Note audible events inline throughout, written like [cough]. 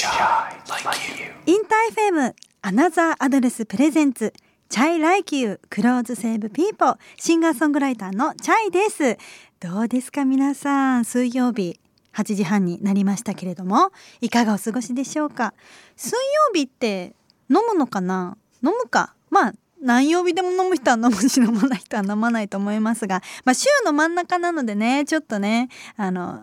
インター FM Another Address presents chay Like You clothes save people シンガーソングライターの chay です。どうですか皆さん水曜日。8時半になりましたけれどもいかがお過ごしでしょうか？水曜日って飲むのかな？飲むか？まあ何曜日でも飲む人は飲むし飲まない人は飲まないと思いますが、まあ、週の真ん中なのでねちょっとねあのあ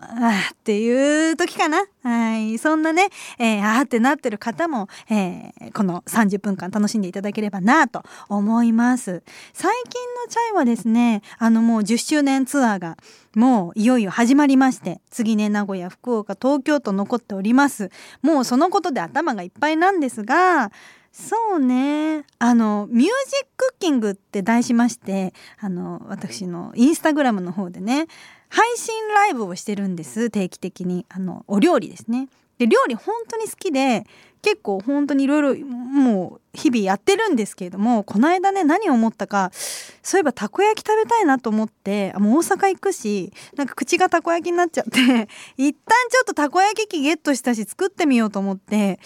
ーっていう時かな。はい。そんなね、えー、あーってなってる方も、えーこの30分間楽しんでいただければなと思います。最近のチャイはですねあのもう10周年ツアーがもういよいよ始まりまして次ね名古屋福岡東京と残っております。もうそのことで頭がいっぱいなんですがそうね。あのミュージックッキングって題しましてあの私のインスタグラムの方でね配信ライブをしてるんです定期的に。あのお料理ですね。で料理本当に好きで結構本当にいろいろもう日々やってるんですけれどもこの間ね何を思ったかそういえばたこ焼き食べたいなと思ってもう大阪行くしなんか口がたこ焼きになっちゃって [laughs] 一旦ちょっとたこ焼き器ゲットしたし作ってみようと思って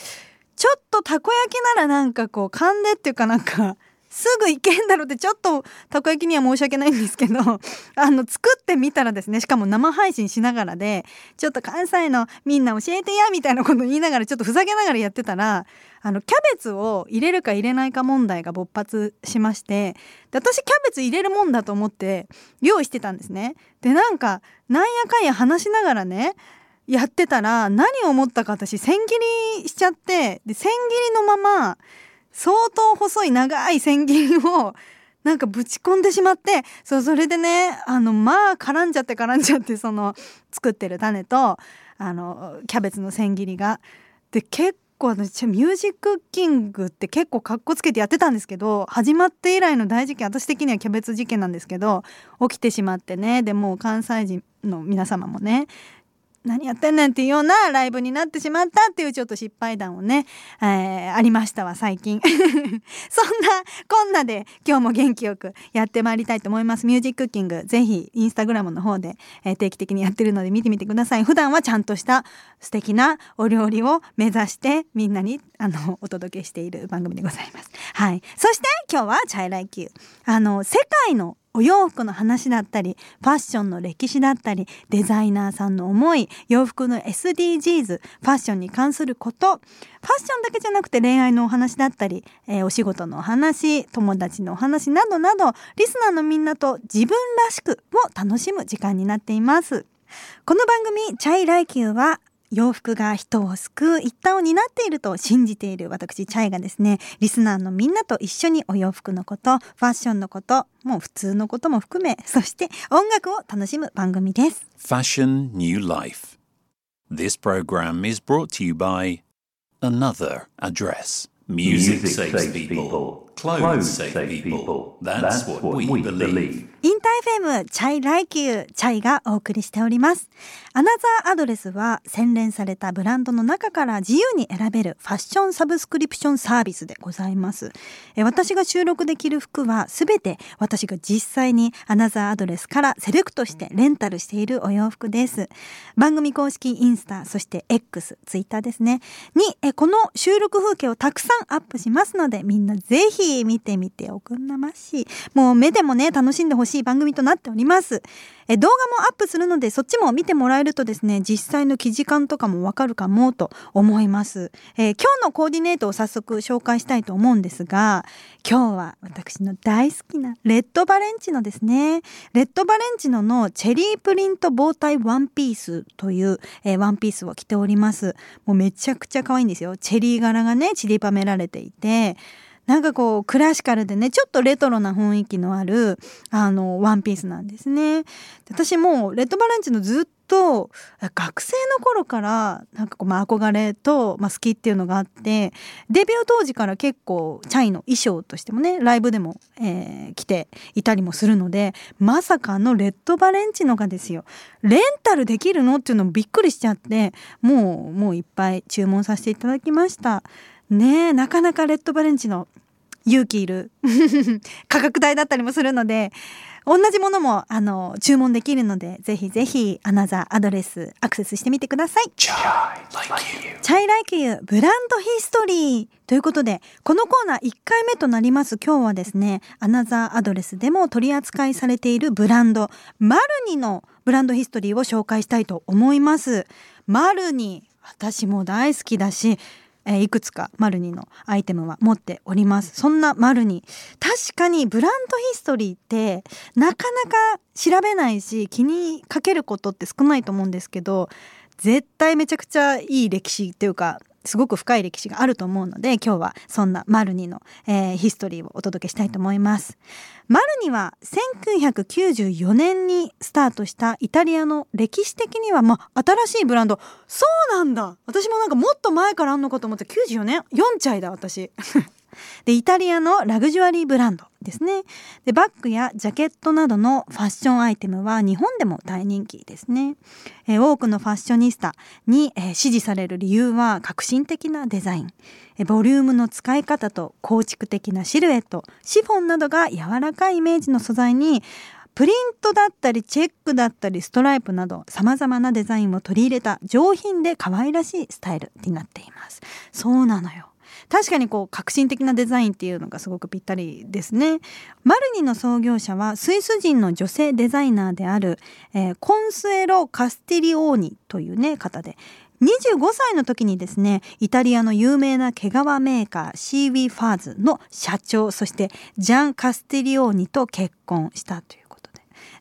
ちょっとたこ焼きならなんかこう噛んでっていうかなんかすぐいけんだろうってちょっとたこ焼きには申し訳ないんですけど [laughs] あの作ってみたらですねしかも生配信しながらでちょっと関西のみんな教えてやみたいなこと言いながらちょっとふざけながらやってたらあのキャベツを入れるか入れないか問題が勃発しましてで私キャベツ入れるもんだと思って用意してたんですね。でなんかなんやかんや話しながらねやってたら何を思ったか私千切りしちゃってで千切りのまま相当細い長い千切りを [laughs] なんかぶち込んでしまってそうそれでねあのまあ絡んじゃって絡んじゃってその作ってる種とあのキャベツの千切りが。で結構私ミュージックキングって結構かっこつけてやってたんですけど始まって以来の大事件私的にはキャベツ事件なんですけど起きてしまってねでもう関西人の皆様もね何やってんねんっていうようなライブになってしまったっていうちょっと失敗談をね、えーありましたわ最近。[laughs] そんなこんなで今日も元気よくやってまいりたいと思います。ミュージックキングぜひインスタグラムの方で、えー定期的にやってるので見てみてください。普段はちゃんとした素敵なお料理を目指してみんなにあのお届けしている番組でございます。はい。そして今日はチャイライキュー。あの世界のお洋服の話だったりファッションの歴史だったりデザイナーさんの思い洋服の SDGs ファッションに関すること。ファッションだけじゃなくて恋愛のお話だったり、えーお仕事のお話友達のお話などなどリスナーのみんなと自分らしくを楽しむ時間になっています。この番組「チャイライキュー」は洋服が人を救う一端を担っていると信じている私チャイがですねリスナーのみんなと一緒にお洋服のことファッションのこともう普通のことも含めそして音楽を楽しむ番組です Fashion New Life. This program is brought to you by Another Address. Music, saves people. Clothes save people. That's, what, we, believe. インター FM chay Like You chay がお送りしております。 Another Address は洗練されたブランドの中から自由に選べるファッションサブスクリプションサービスでございます。え私が収録できる服はすべて私が実際に Another Address からセレクトしてレンタルしているお洋服です。番組公式インスタそして X ツイッターですね。にえこの収録風景をたくさんアップしますのでみんなぜひ見てみておくんなまし。もう目でもね楽しんでほしい番組となっております。え動画もアップするのでそっちも見てもらえるとですね実際の記事感とかもわかるかもと思います、えー今日のコーディネートを早速紹介したいと思うんですが今日は私の大好きなレッドバレンチノですねレッドバレンチノのチェリープリント棒体ワンピースという、えーワンピースを着ております。もうめちゃくちゃ可愛いんですよ。チェリー柄がね散りばめられていて。なんかこうクラシカルでねちょっとレトロな雰囲気のあるあのワンピースなんですね。私もレッドバレンチのずっと学生の頃からなんかこう、まあ、憧れと、まあ、好きっていうのがあってデビュー当時から結構チャイの衣装としてもねライブでも、えー着ていたりもするのでまさかのレッドバレンチノがですよレンタルできるの？っていうのもびっくりしちゃってもうもういっぱい注文させていただきました。ねえなかなかレッドバレンチノ勇気いる価格帯だったりもするので同じものもあの注文できるのでぜひぜひアナザーアドレスアクセスしてみてください。チャイライキユブランドヒストリーということでこのコーナー1回目となります今日はですねアナザーアドレスでも取り扱いされているブランドマルニのブランドヒストリーを紹介したいと思います。マルニ私も大好きだしえー、いくつかマルニのアイテムは持っておりますそんなマルニ確かにブランドヒストリーってなかなか調べないし気にかけることって少ないと思うんですけど絶対めちゃくちゃいい歴史っていうかすごく深い歴史があると思うので今日はそんなマルニの、えー、ヒストリーをお届けしたいと思います。マルニは1994年にスタートしたイタリアの歴史的にはまあ新しいブランド。そうなんだ。私もなんかもっと前からあんのかと思って94年？4歳だ私。でイタリアのラグジュアリーブランドですね。でバッグやジャケットなどのファッションアイテムは日本でも大人気ですね、えー、多くのファッショニスタに、えー、支持される理由は革新的なデザイン、えー、ボリュームの使い方と構築的なシルエットシフォンなどが柔らかいイメージの素材にプリントだったりチェックだったりストライプなど様々なデザインを取り入れた上品で可愛らしいスタイルになっています。そうなのよ。確かにこう革新的なデザインっていうのがすごくぴったりですね。マルニの創業者はスイス人の女性デザイナーである、えー、コンスエロ・カスティリオーニというね方で25歳の時にですねイタリアの有名な毛皮メーカーシーウィファーズの社長そしてジャン・カスティリオーニと結婚したという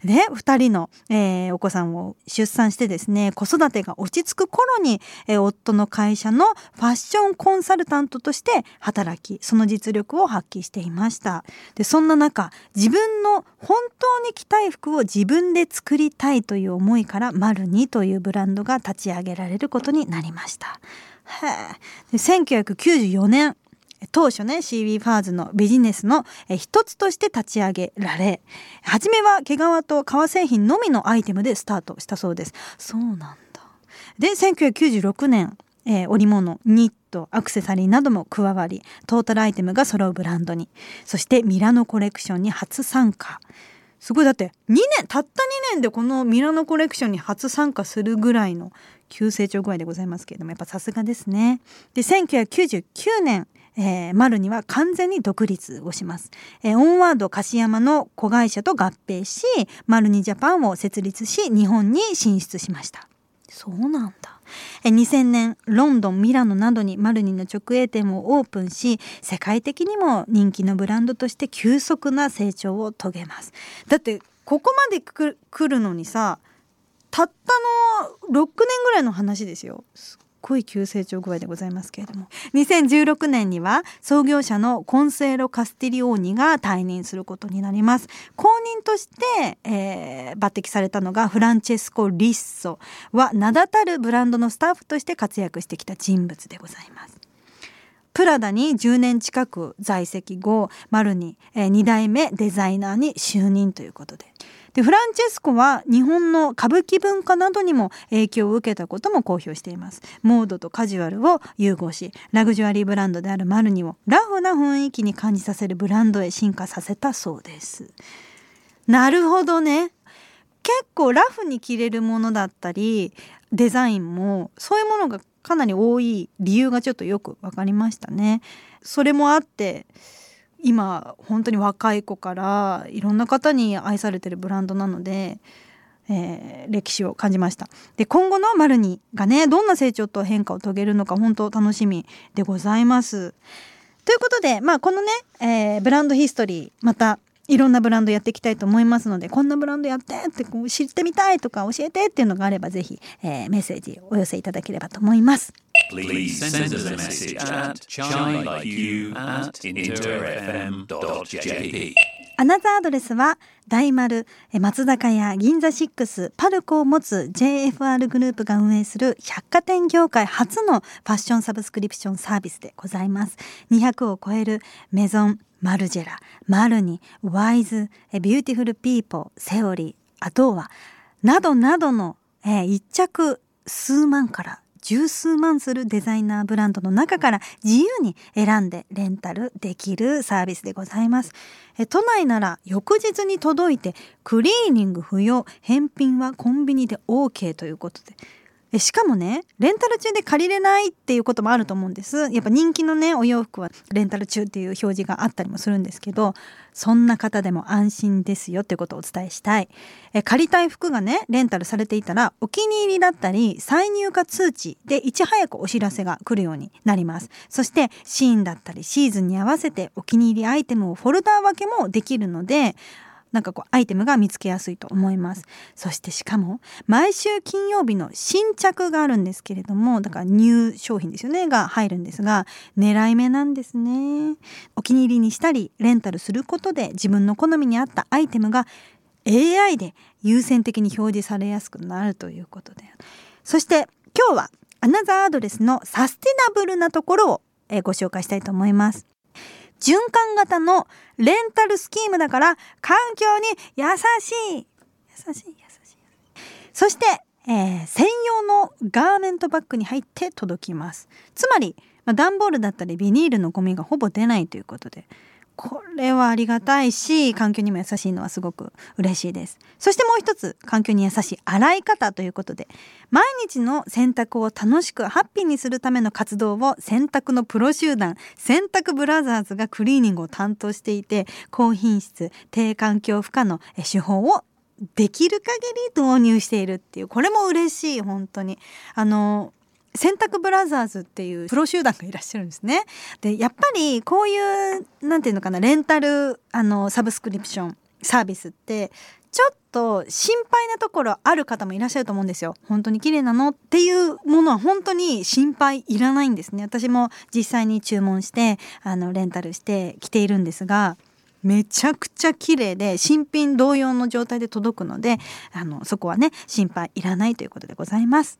で2人の、えー、お子さんを出産してですね子育てが落ち着く頃に、えー、夫の会社のファッションコンサルタントとして働きその実力を発揮していましたでそんな中自分の本当に着たい服を自分で作りたいという思いからマルニというブランドが立ち上げられることになりました。1994年当初ねシーウィーファーズのビジネスの一つとして立ち上げられ初めは毛皮と革製品のみのアイテムでスタートしたそうです。そうなんだ。で1996年えー、織物ニットアクセサリーなども加わりトータルアイテムが揃うブランドに。そしてミラノコレクションに初参加。すごいだって2年たった2年でこのミラノコレクションに初参加するぐらいの急成長具合でございますけれどもやっぱさすがですね。で1999年えー、マルには完全に独立をします、えー、オンワード樫山の子会社と合併しマルニジャパンを設立し日本に進出しました。そうなんだ。2000年ロンドンミラノなどにマルニの直営店をオープンし世界的にも人気のブランドとして急速な成長を遂げます。だってここまで来るのにさたったの6年ぐらいの話ですよ。すっごい急成長具合でございますけれども。2016年には創業者のコンセーロ・カスティリオーニが退任することになります。後任として、えー、抜擢されたのがフランチェスコ・リッソ。は名だたるブランドのスタッフとして活躍してきた人物でございます。プラダに10年近く在籍後マルに、えー、2代目デザイナーに就任ということで。でフランチェスコは日本の歌舞伎文化などにも影響を受けたことも公表しています。モードとカジュアルを融合しラグジュアリーブランドであるマルニをラフな雰囲気に感じさせるブランドへ進化させたそうです。なるほどね。結構ラフに着れるものだったりデザインもそういうものがかなり多い理由がちょっとよく分かりましたね。それもあって今本当に若い子からいろんな方に愛されてるブランドなので、えー、歴史を感じましたで今後のマルニがねどんな成長と変化を遂げるのか本当楽しみでございます。ということで、まあ、このね、えー、ブランドヒストリーまたいろんなブランドやっていきたいと思いますのでこんなブランドやってってこう知ってみたいとか教えてっていうのがあればぜひ、えー、メッセージお寄せいただければと思います。Please send us a message at chay at interfm.jp Another Address は大丸松坂屋銀座6パルコを持つ JFR グループが運営する百貨店業界初のファッションサブスクリプションサービスでございます。200を超えるメゾンマルジェラ、マルニ、ワイズ、ビューティフルピーポー、セオリー、アドーアなどなどの、えー、1着数万から十数万するデザイナーブランドの中から自由に選んでレンタルできるサービスでございます。え都内なら翌日に届いてクリーニング不要返品はコンビニで OK ということで。しかもねレンタル中で借りれないっていうこともあると思うんです。やっぱ人気のねお洋服はレンタル中っていう表示があったりもするんですけどそんな方でも安心ですよっていうことをお伝えしたい。え借りたい服がねレンタルされていたらお気に入りだったり再入荷通知でいち早くお知らせが来るようになります。そしてシーンだったりシーズンに合わせてお気に入りアイテムをフォルダー分けもできるのでなんかこうアイテムが見つけやすいと思います。そしてしかも毎週金曜日の新着があるんですけれどもだからニュー商品ですよねが入るんですが狙い目なんですね。お気に入りにしたりレンタルすることで自分の好みに合ったアイテムが AI で優先的に表示されやすくなるということで。そして今日はアナザーアドレスのサステナブルなところをご紹介したいと思います。循環型のレンタルスキームだから環境に優しい。優しい優しい。そして、えー、専用のガーメントバッグに入って届きます。つまり、まあ、段ボールだったりビニールのゴミがほぼ出ないということで。これはありがたいし環境にも優しいのはすごく嬉しいです。そしてもう一つ環境に優しい洗い方ということで毎日の洗濯を楽しくハッピーにするための活動を洗濯のプロ集団洗濯ブラザーズがクリーニングを担当していて高品質低環境負荷の手法をできる限り導入しているっていうこれも嬉しい本当に。あの洗濯ブラザーズっていうプロ集団がいらっしゃるんですね。でやっぱりこういうなんていうのかなレンタルあのサブスクリプションサービスってちょっと心配なところある方もいらっしゃると思うんですよ。本当に綺麗なのっていうものは本当に心配いらないんですね。私も実際に注文してあのレンタルして着ているんですが。めちゃくちゃ綺麗で新品同様の状態で届くのであのそこはね心配いらないということでございます。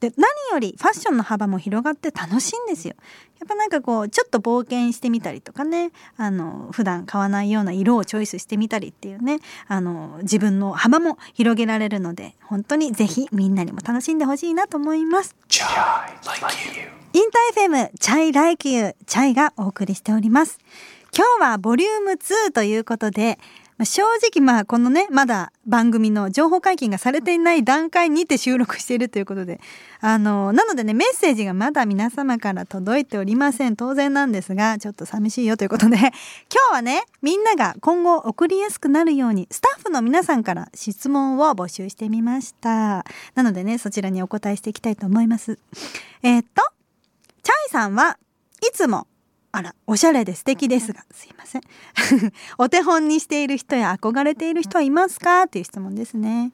で何よりファッションの幅も広がって楽しいんですよ。やっぱなんかこうちょっと冒険してみたりとかねあの普段買わないような色をチョイスしてみたりっていうねあの自分の幅も広げられるので本当にぜひみんなにも楽しんでほしいなと思います。インター FM チャイ Like You チャイがお送りしております。今日はボリューム2ということでまあ、正直まあこのねまだ番組の情報解禁がされていない段階にて収録しているということであのなのでねメッセージがまだ皆様から届いておりません。当然なんですがちょっと寂しいよということで [laughs] 今日はねみんなが今後送りやすくなるようにスタッフの皆さんから質問を募集してみました。なのでねそちらにお答えしていきたいと思います。えー、っとチャイさんはいつもあら、おしゃれで素敵ですが、すいません。[laughs] お手本にしている人や憧れている人はいますか？っていう質問ですね。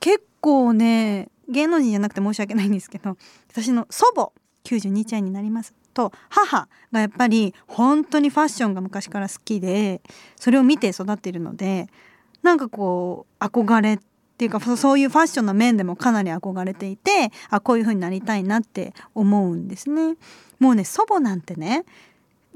結構ね、芸能人じゃなくて申し訳ないんですけど、私の祖母、92歳になります。と母がやっぱり本当にファッションが昔から好きでそれを見て育っているのでなんかこう憧れっていうかそういうファッションの面でもかなり憧れていてあこういう風になりたいなって思うんですね。もうね祖母なんてね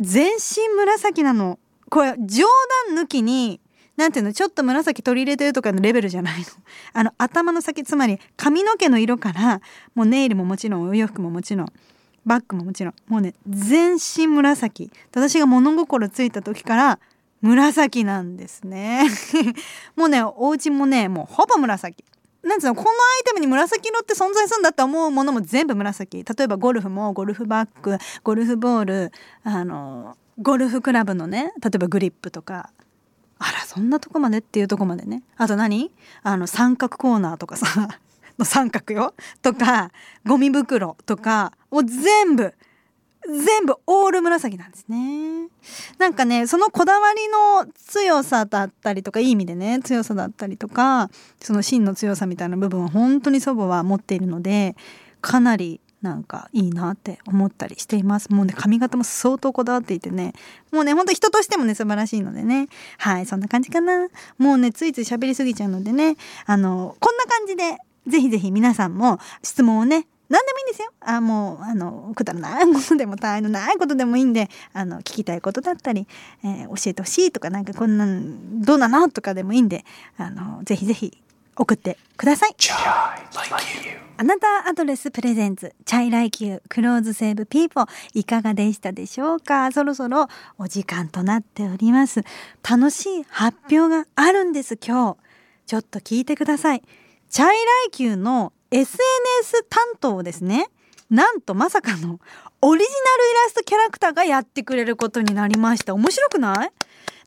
全身紫なの。これ冗談抜きになんていうのちょっと紫取り入れてるとかのレベルじゃないの。[laughs] あの頭の先つまり髪の毛の色からもうネイルももちろんお洋服ももちろんバッグももちろんもうね全身紫。私が物心ついた時から紫なんですね。[laughs] もうねお家もねもうほぼ紫。なんつうのこのアイテムに紫色って存在するんだって思うものも全部紫。例えばゴルフもゴルフバッグゴルフボールあのゴルフクラブのね例えばグリップとか。あらそんなとこまでっていうとこまでね。あと何？あの三角コーナーとかさ。[laughs] の三角よ。とかゴミ袋とか。を全部全部オール紫なんですね。なんかねそのこだわりの強さだったりとかいい意味でね強さだったりとかその芯の強さみたいな部分は本当に祖母は持っているのでかなりなんかいいなって思ったりしています。もうね髪型も相当こだわっていてね。もうねほんと人としてもね素晴らしいのでね。はいそんな感じかな。もうねついつい喋りすぎちゃうのでね。あのこんな感じでぜひぜひ皆さんも質問をね何でもいいんですよ。あもうあのくだらないことでもた愛のないことでもいいんであの聞きたいことだったり、えー、教えてほしいとかなんかこんなんどうなのとかでもいいんであのぜひぜひ送ってください。 Another Address presents chay Like You clothes save people いかがでしたでしょうか？そろそろお時間となっております。楽しい発表があるんです今日。ちょっと聞いてください。 chay Like You の SNS 担当ですね。なんとまさかのオリジナルイラストキャラクターがやってくれることになりました。面白くない？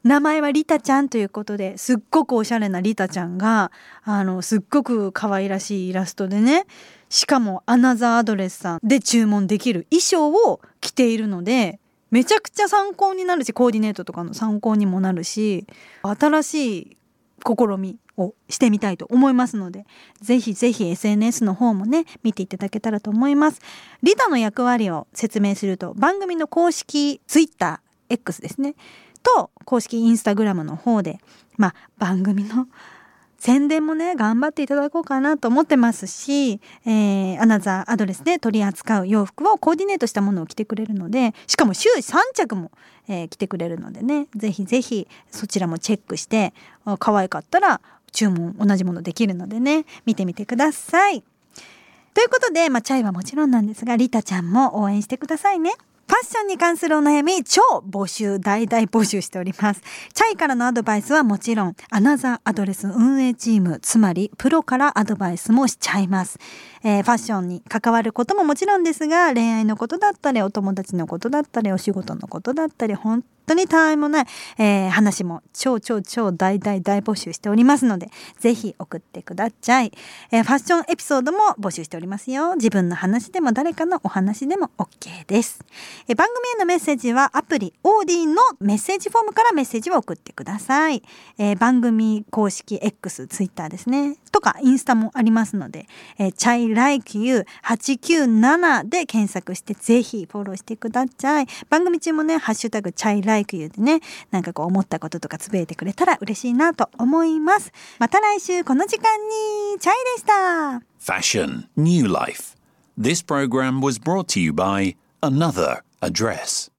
名前はリタちゃんということですっごくおしゃれなリタちゃんがあのすっごく可愛らしいイラストでね。しかもアナザーアドレスさん。で注文できる衣装を着ているのでめちゃくちゃ参考になるしコーディネートとかの参考にもなるし新しい試みをしてみたいと思いますのでぜひぜひ SNS の方もね見ていただけたらと思います。リタの役割を説明すると番組の公式 TwitterX ですねと公式インスタグラムの方で、まあ、番組の宣伝もね頑張っていただこうかなと思ってますし、えー、アナザーアドレスで取り扱う洋服をコーディネートしたものを着てくれるのでしかも週3着も、えー、着てくれるのでねぜひぜひそちらもチェックして可愛かったら注文同じものできるのでね見てみてください。ということで、まあ、チャイはもちろんなんですがリタちゃんも応援してくださいね。ファッションに関するお悩み超募集大大募集しておりますチャイからのアドバイスはもちろんアナザーアドレス運営チームつまりプロからアドバイスもしちゃいます、えー、ファッションに関わることももちろんですが恋愛のことだったりお友達のことだったりお仕事のことだったり本当にたわいもない、えー、話も超超超大大大募集しておりますのでぜひ送ってください、えー、ファッションエピソードも募集しておりますよ。自分の話でも誰かのお話でも OK です、えー、番組へのメッセージはアプリオーディのメッセージフォームからメッセージを送ってください、えー、番組公式 X ツイッターですね。とかインスタもありますので、えー、チャイライキュー897で検索してぜひフォローしてください。番組中もねハッシュタグチャイライバイクでね、なんかこう思ったこととかつぶえてくれたら嬉しいなと思います。また来週この時間にチャイでした。Fashion New Life This program was brought to you by Another Address